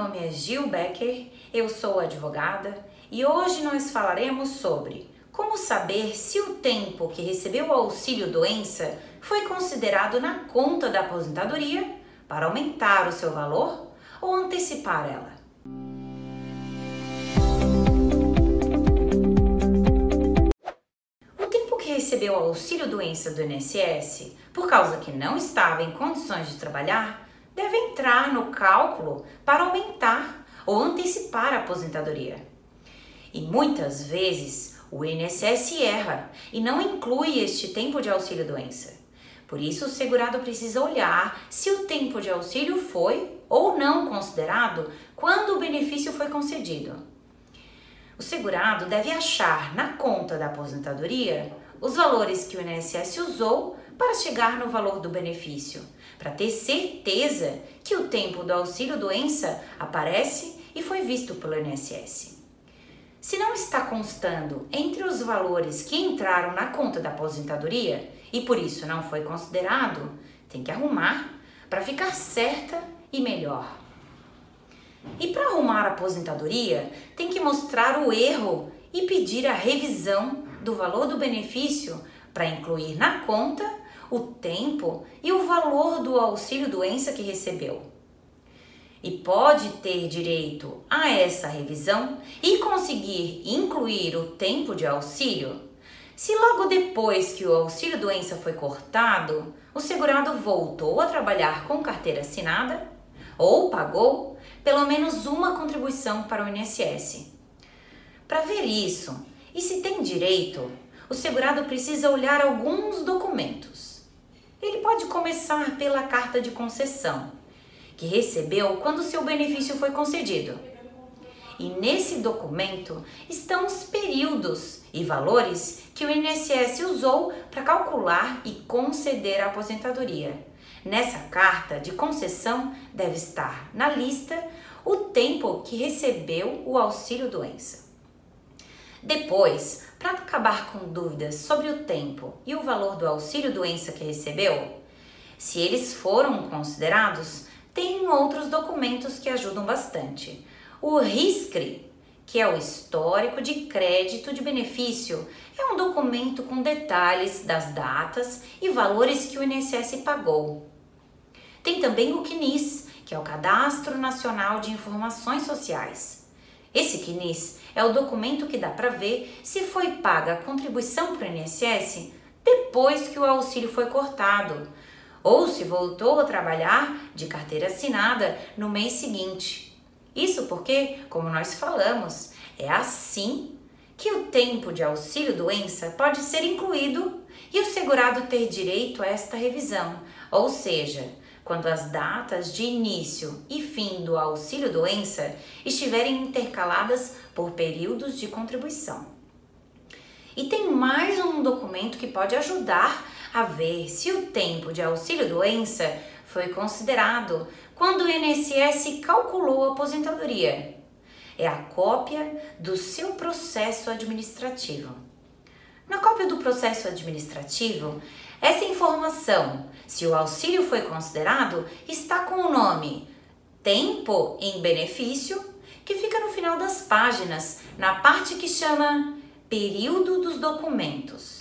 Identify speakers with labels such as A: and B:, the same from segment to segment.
A: nome é Gil Becker, eu sou advogada e hoje nós falaremos sobre como saber se o tempo que recebeu o auxílio doença foi considerado na conta da aposentadoria para aumentar o seu valor ou antecipar ela. O tempo que recebeu o auxílio doença do INSS, por causa que não estava em condições de trabalhar, deve entrar no cálculo para aumentar ou antecipar a aposentadoria. E muitas vezes o INSS erra e não inclui este tempo de auxílio-doença. Por isso, o segurado precisa olhar se o tempo de auxílio foi ou não considerado quando o benefício foi concedido. O segurado deve achar na conta da aposentadoria os valores que o INSS usou para chegar no valor do benefício, para ter certeza que o tempo do auxílio doença aparece e foi visto pelo INSS. Se não está constando entre os valores que entraram na conta da aposentadoria e por isso não foi considerado, tem que arrumar para ficar certa e melhor. E para arrumar a aposentadoria, tem que mostrar o erro e pedir a revisão do valor do benefício para incluir na conta o tempo e o valor do auxílio doença que recebeu. E pode ter direito a essa revisão e conseguir incluir o tempo de auxílio se logo depois que o auxílio doença foi cortado, o segurado voltou a trabalhar com carteira assinada ou pagou pelo menos uma contribuição para o INSS. Para ver isso e se tem direito, o segurado precisa olhar alguns documentos. Ele pode começar pela carta de concessão, que recebeu quando seu benefício foi concedido. E nesse documento estão os períodos e valores que o INSS usou para calcular e conceder a aposentadoria. Nessa carta de concessão deve estar na lista o tempo que recebeu o auxílio doença. Depois, para acabar com dúvidas sobre o tempo e o valor do auxílio doença que recebeu, se eles foram considerados, tem outros documentos que ajudam bastante. O RISCRE, que é o Histórico de Crédito de Benefício, é um documento com detalhes das datas e valores que o INSS pagou. Tem também o CNIS, que é o Cadastro Nacional de Informações Sociais. Esse CNIS é o documento que dá para ver se foi paga a contribuição para o INSS depois que o auxílio foi cortado, ou se voltou a trabalhar de carteira assinada no mês seguinte. Isso porque, como nós falamos, é assim que o tempo de auxílio doença pode ser incluído e o segurado ter direito a esta revisão, ou seja, quando as datas de início e fim do auxílio doença estiverem intercaladas por períodos de contribuição. E tem mais um documento que pode ajudar a ver se o tempo de auxílio doença foi considerado quando o INSS calculou a aposentadoria. É a cópia do seu processo administrativo. Na cópia do processo administrativo, essa informação, se o auxílio foi considerado, está com o nome Tempo em Benefício, que fica no final das páginas, na parte que chama Período dos Documentos.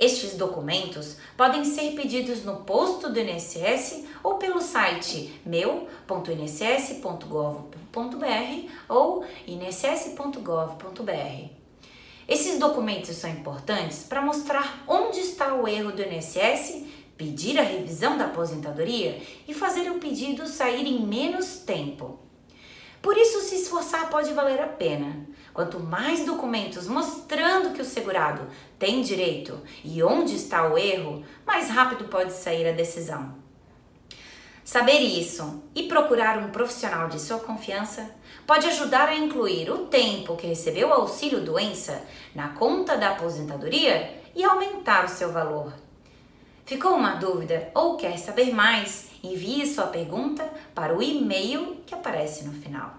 A: Estes documentos podem ser pedidos no posto do INSS ou pelo site meu.inss.gov.br ou inss.gov.br. Esses documentos são importantes para mostrar onde está o erro do INSS, pedir a revisão da aposentadoria e fazer o pedido sair em menos tempo. Por isso, se esforçar pode valer a pena. Quanto mais documentos mostrando que o segurado tem direito e onde está o erro, mais rápido pode sair a decisão. Saber isso e procurar um profissional de sua confiança pode ajudar a incluir o tempo que recebeu o auxílio doença na conta da aposentadoria e aumentar o seu valor. Ficou uma dúvida ou quer saber mais? Envie sua pergunta para o e-mail que aparece no final.